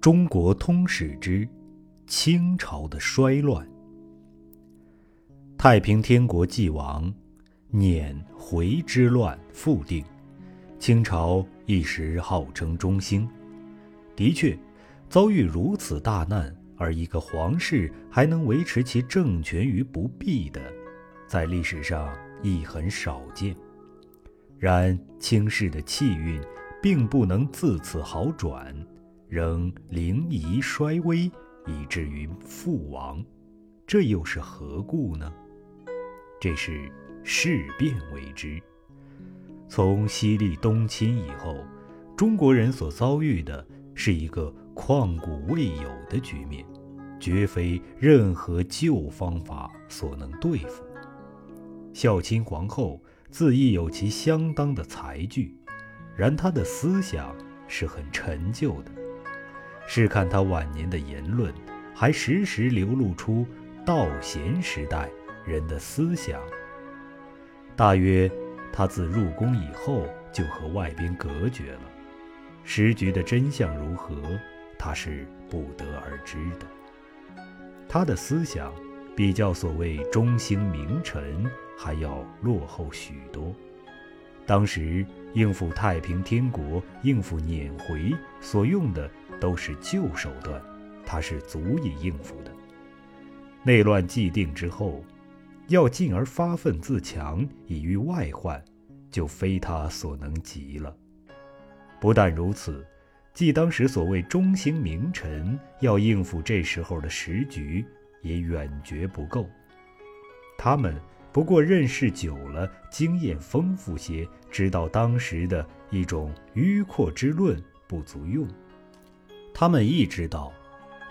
中国通史之清朝的衰乱。太平天国既亡，捻回之乱复定，清朝一时号称中兴。的确，遭遇如此大难，而一个皇室还能维持其政权于不弊的，在历史上亦很少见。然清室的气运并不能自此好转。仍临夷衰微，以至于覆亡，这又是何故呢？这是事变为之。从西历东侵以后，中国人所遭遇的是一个旷古未有的局面，绝非任何旧方法所能对付。孝亲皇后自亦有其相当的才具，然她的思想是很陈旧的。试看他晚年的言论，还时时流露出道贤时代人的思想。大约他自入宫以后就和外边隔绝了，时局的真相如何，他是不得而知的。他的思想比较所谓中兴名臣还要落后许多。当时应付太平天国、应付撵回所用的。都是旧手段，他是足以应付的。内乱既定之后，要进而发愤自强以御外患，就非他所能及了。不但如此，即当时所谓中兴名臣要应付这时候的时局，也远绝不够。他们不过认识久了，经验丰富些，知道当时的一种迂阔之论不足用。他们亦知道，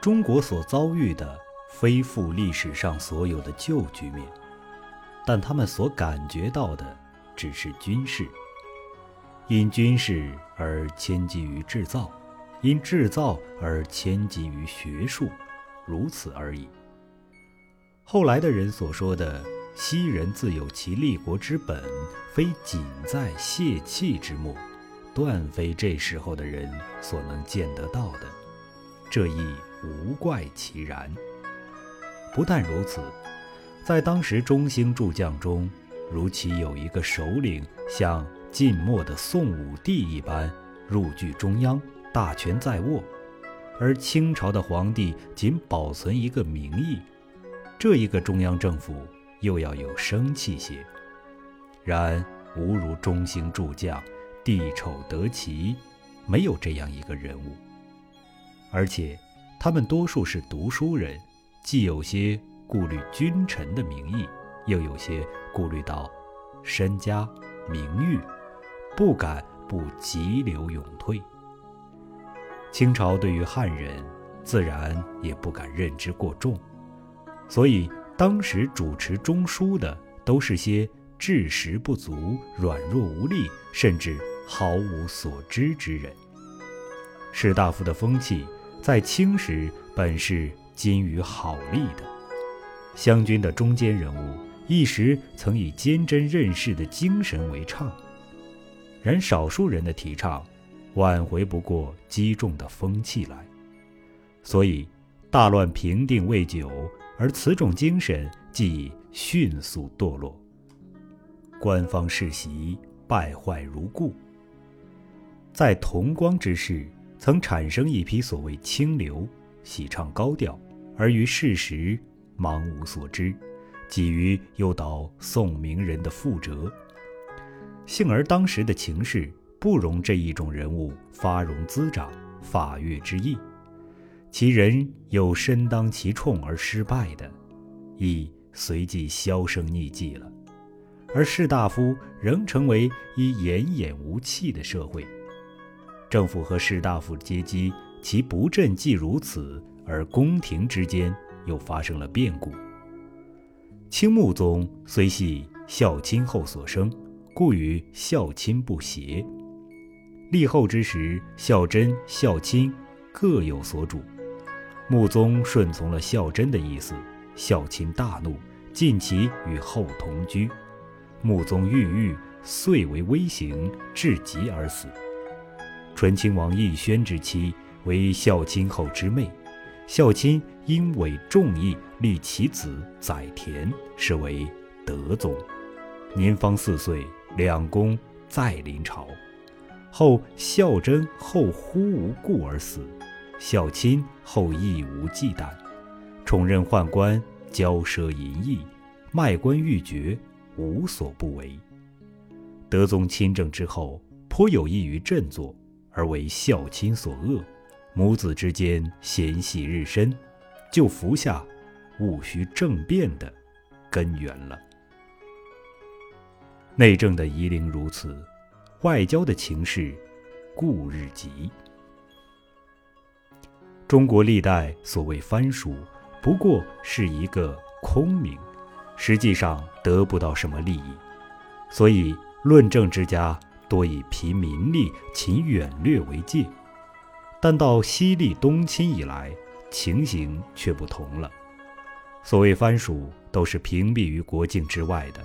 中国所遭遇的非复历史上所有的旧局面，但他们所感觉到的只是军事。因军事而迁基于制造，因制造而迁基于学术，如此而已。后来的人所说的“昔人自有其立国之本，非仅在泄气之末”。断非这时候的人所能见得到的，这亦无怪其然。不但如此，在当时中兴诸将中，如其有一个首领像晋末的宋武帝一般入据中央，大权在握，而清朝的皇帝仅保存一个名义，这一个中央政府又要有生气些。然无如中兴诸将。地丑得其，没有这样一个人物。而且，他们多数是读书人，既有些顾虑君臣的名义，又有些顾虑到身家名誉，不敢不急流勇退。清朝对于汉人，自然也不敢认之过重，所以当时主持中枢的都是些智识不足、软弱无力，甚至。毫无所知之人。士大夫的风气在清时本是金于好利的，湘军的中间人物一时曾以坚贞任事的精神为倡，然少数人的提倡，挽回不过击中的风气来，所以大乱平定未久，而此种精神即迅速堕落，官方世袭败坏如故。在同光之世，曾产生一批所谓清流，喜唱高调，而于事实茫无所知，急于诱导宋明人的覆辙。幸而当时的情势不容这一种人物发荣滋长、发跃之意，其人有身当其冲而失败的，亦随即销声匿迹了，而士大夫仍成为一奄奄无气的社会。政府和士大夫阶级，其不振既如此，而宫廷之间又发生了变故。清穆宗虽系孝亲后所生，故与孝亲不协。立后之时，孝贞、孝亲各有所主。穆宗顺从了孝贞的意思，孝亲大怒，禁其与后同居。穆宗郁郁，遂为微刑，至极而死。醇亲王奕轩之妻为孝亲后之妹。孝亲因委众议，立其子载田，是为德宗。年方四岁，两宫再临朝。后孝贞后忽无故而死，孝亲后亦无忌惮，宠任宦官，骄奢淫逸，卖官鬻爵，无所不为。德宗亲政之后，颇有益于振作，而为孝亲所恶。母子之间嫌隙日深，就服下戊戌政变的根源了。内政的夷陵如此，外交的情势故日急。中国历代所谓藩属，不过是一个空名，实际上得不到什么利益，所以论政之家多以疲民力、勤远略为戒。但到西历东侵以来，情形却不同了。所谓藩属，都是屏蔽于国境之外的。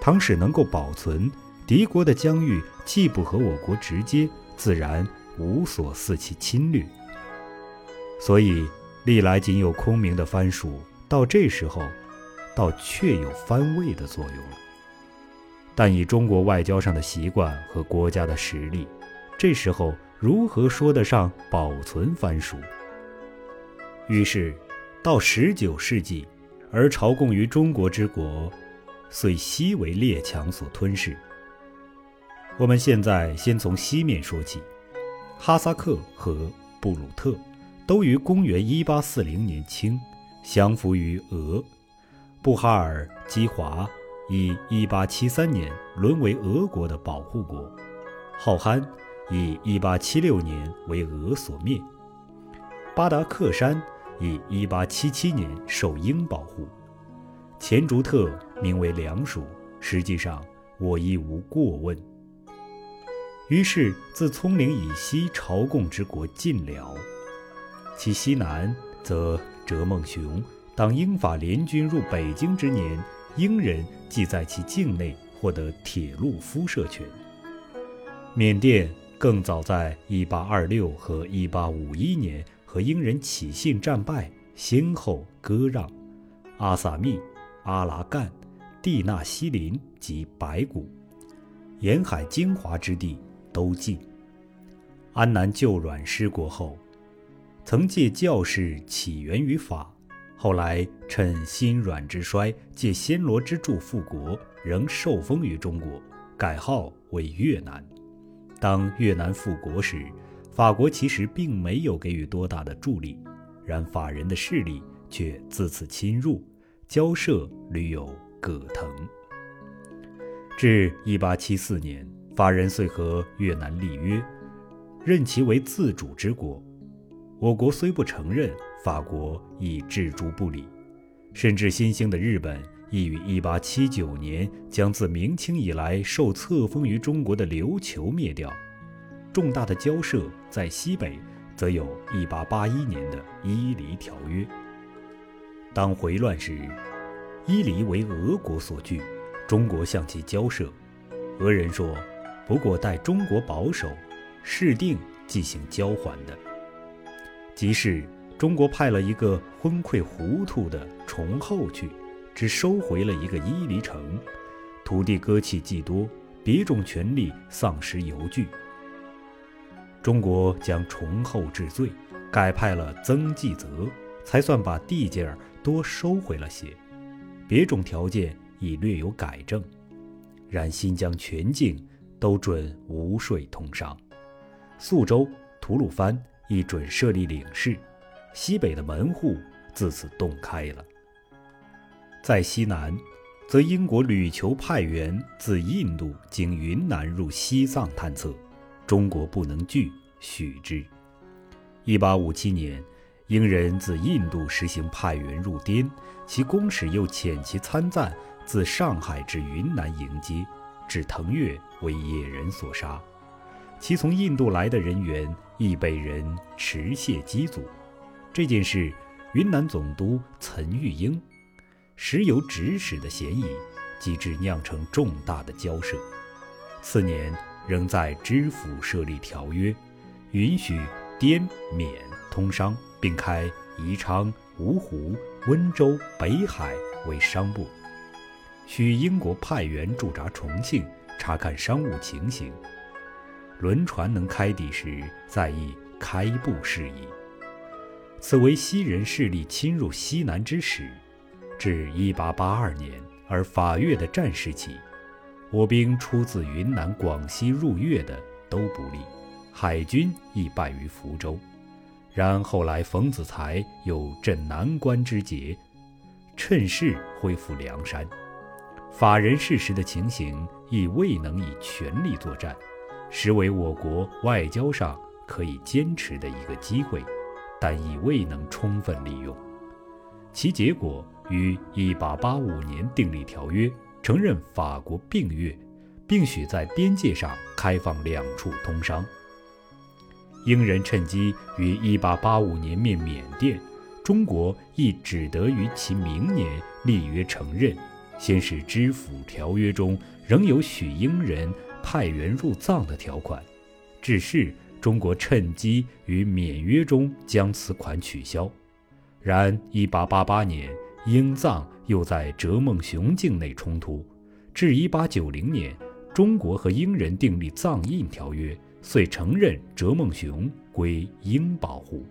唐使能够保存敌国的疆域，既不和我国直接，自然无所肆其侵略。所以历来仅有空名的藩属，到这时候，倒确有藩位的作用了。但以中国外交上的习惯和国家的实力，这时候。如何说得上保存藩属？于是，到十九世纪，而朝贡于中国之国，遂西为列强所吞噬。我们现在先从西面说起，哈萨克和布鲁特都于公元一八四零年清，降服于俄；布哈尔基华以一八七三年沦为俄国的保护国；浩罕。以1876年为俄所灭，巴达克山以1877年受英保护，前竹特名为良属，实际上我亦无过问。于是自葱岭以西朝贡之国尽辽，其西南则哲孟雄。当英法联军入北京之年，英人即在其境内获得铁路敷设权。缅甸。更早在1826和1851年，和英人起信战败，先后割让阿萨密、阿拉干、蒂纳西林及白骨，沿海精华之地都尽。安南旧阮失国后，曾借教士起源于法，后来趁新阮之衰，借暹罗之助复国，仍受封于中国，改号为越南。当越南复国时，法国其实并没有给予多大的助力，然法人的势力却自此侵入，交涉屡有葛藤。至1874年，法人遂和越南立约，任其为自主之国。我国虽不承认，法国亦置诸不理，甚至新兴的日本。亦于1879年将自明清以来受册封于中国的琉球灭掉。重大的交涉在西北，则有1881年的伊犁条约。当回乱时，伊犁为俄国所据，中国向其交涉，俄人说：“不过待中国保守，事定即行交还的。”即是中国派了一个昏聩糊涂的崇厚去。只收回了一个伊犁城，土地割弃既多，别种权力丧失犹惧。中国将崇厚治罪，改派了曾纪泽，才算把地界儿多收回了些，别种条件已略有改正。然新疆全境都准无税通商，宿州、吐鲁番一准设立领事，西北的门户自此洞开了。在西南，则英国屡求派员自印度经云南入西藏探测，中国不能拒，许之。一八五七年，英人自印度实行派员入滇，其公使又遣其参赞自上海至云南迎接，指腾越为野人所杀，其从印度来的人员亦被人持械击阻。这件事，云南总督岑玉英。时有指使的嫌疑，即致酿成重大的交涉。次年，仍在知府设立条约，允许滇缅通商，并开宜昌、芜湖、温州、北海为商埠。许英国派员驻扎重庆，查看商务情形。轮船能开抵时，再议开埠事宜。此为西人势力侵入西南之时。至1882年，而法越的战事起，我兵出自云南、广西入越的都不利，海军亦败于福州。然后来冯子材有镇南关之捷，趁势恢复梁山。法人事时的情形亦未能以全力作战，实为我国外交上可以坚持的一个机会，但亦未能充分利用。其结果。于1885年订立条约，承认法国并越，并许在边界上开放两处通商。英人趁机于1885年灭缅甸，中国亦只得于其明年立约承认。先是知府条约中仍有许英人派员入藏的条款，至是中国趁机于缅约中将此款取消。然1888年。英藏又在哲孟雄境内冲突，至1890年，中国和英人订立藏印条约，遂承认哲孟雄归英保护。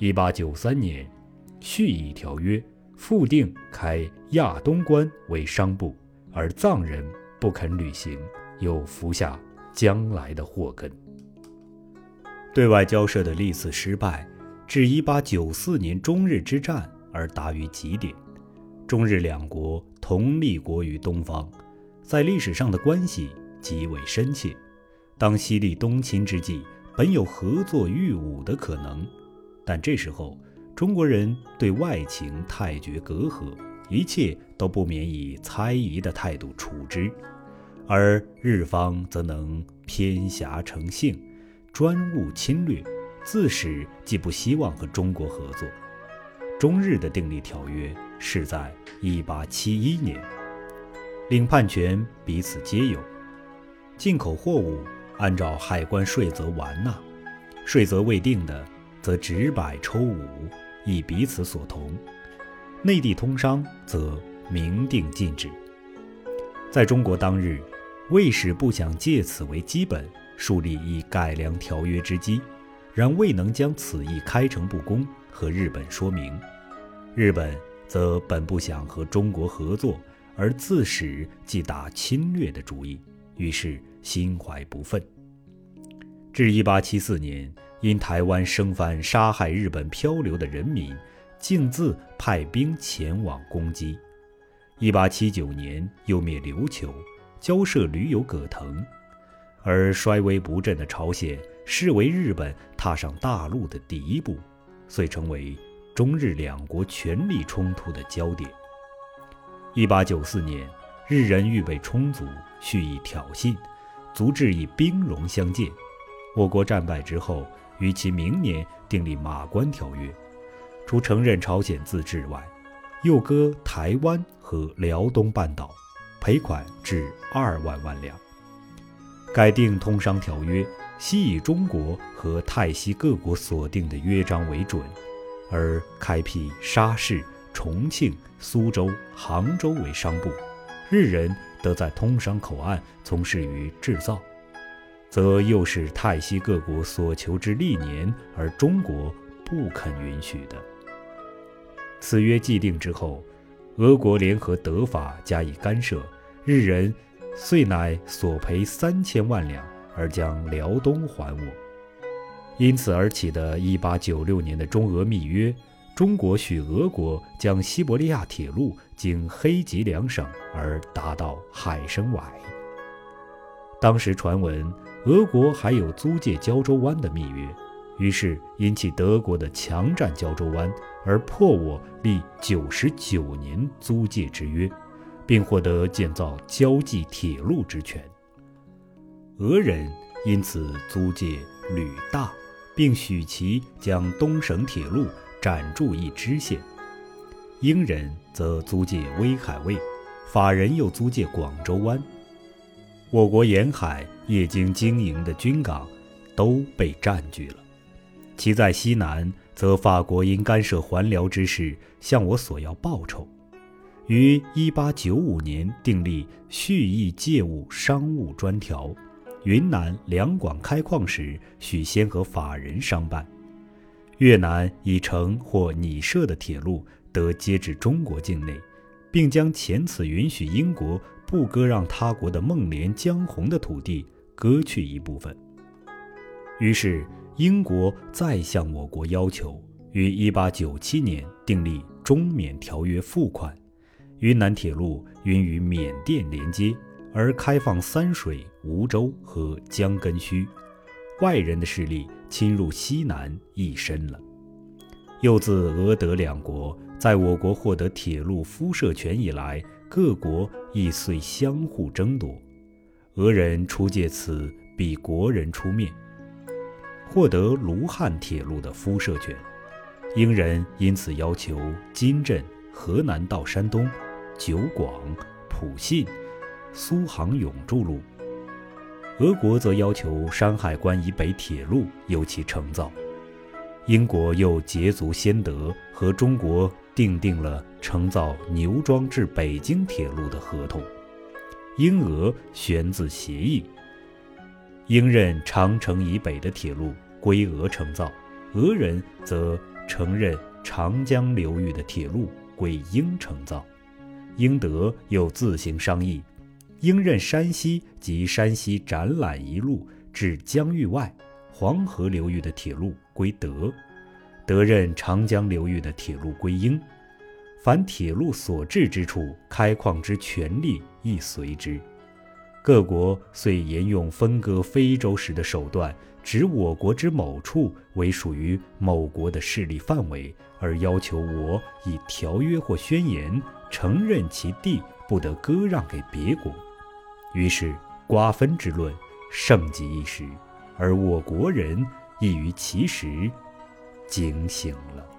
1893年，续议条约，复定开亚东关为商埠，而藏人不肯履行，又服下将来的祸根。对外交涉的历次失败，至1894年中日之战。而达于极点，中日两国同立国于东方，在历史上的关系极为深切。当西历东侵之际，本有合作御侮的可能，但这时候中国人对外情太觉隔阂，一切都不免以猜疑的态度处之，而日方则能偏狭成性，专务侵略，自始既不希望和中国合作。中日的订立条约是在1871年，领判权彼此皆有，进口货物按照海关税则完纳，税则未定的则直百抽五，以彼此所同。内地通商则明定禁止。在中国当日，魏使不想借此为基本树立以改良条约之基，然未能将此意开诚布公。和日本说明，日本则本不想和中国合作，而自始即打侵略的主意，于是心怀不忿。至1874年，因台湾生番杀害日本漂流的人民，径自派兵前往攻击。1879年又灭琉球，交涉屡有葛藤，而衰微不振的朝鲜视为日本踏上大陆的第一步。遂成为中日两国权力冲突的焦点。一八九四年，日人预备充足，蓄意挑衅，足智以兵戎相见。我国战败之后，于其明年订立《马关条约》，除承认朝鲜自治外，又割台湾和辽东半岛，赔款至二万万两。改定通商条约。悉以中国和泰西各国所定的约章为准，而开辟沙市、重庆、苏州、杭州为商埠，日人得在通商口岸从事于制造，则又是泰西各国所求之历年，而中国不肯允许的。此约既定之后，俄国联合德法加以干涉，日人遂乃索赔三千万两。而将辽东还我，因此而起的1896年的中俄密约，中国许俄国将西伯利亚铁路经黑吉两省而达到海参崴。当时传闻俄国还有租借胶州湾的密约，于是引起德国的强占胶州湾，而迫我立九十九年租借之约，并获得建造胶济铁路之权。俄人因此租借吕大，并许其将东省铁路展筑一支线；英人则租借威海卫，法人又租借广州湾。我国沿海业经经营的军港都被占据了。其在西南，则法国因干涉还辽之事，向我索要报酬。于一八九五年订立蓄意借物商务专条，云南、两广开矿时，须先和法人商办。越南已成或拟设的铁路，得接至中国境内，并将前此允许英国不割让他国的孟连、江洪的土地割去一部分。于是。英国再向我国要求，于1897年订立中缅条约付款，云南铁路允与缅甸连接，而开放三水、梧州和江根须，外人的势力侵入西南亦深了。又自俄德两国在我国获得铁路敷设权以来，各国亦遂相互争夺，俄人出借此，比国人出面。获得卢汉铁路的敷设权，英人因此要求金镇河南到山东、九广、普信、苏杭永筑路；俄国则要求山海关以北铁路由其承造。英国又捷足先得，和中国订定了承造牛庄至北京铁路的合同。英俄宣自协议。英任长城以北的铁路归俄承造，俄人则承认长江流域的铁路归英承造。英德又自行商议，英任山西及山西展览一路至江域外黄河流域的铁路归德，德任长江流域的铁路归英。凡铁路所至之处，开矿之权利亦随之。各国遂沿用分割非洲时的手段，指我国之某处为属于某国的势力范围，而要求我以条约或宣言承认其地不得割让给别国。于是瓜分之论盛极一时，而我国人亦于其时惊醒了。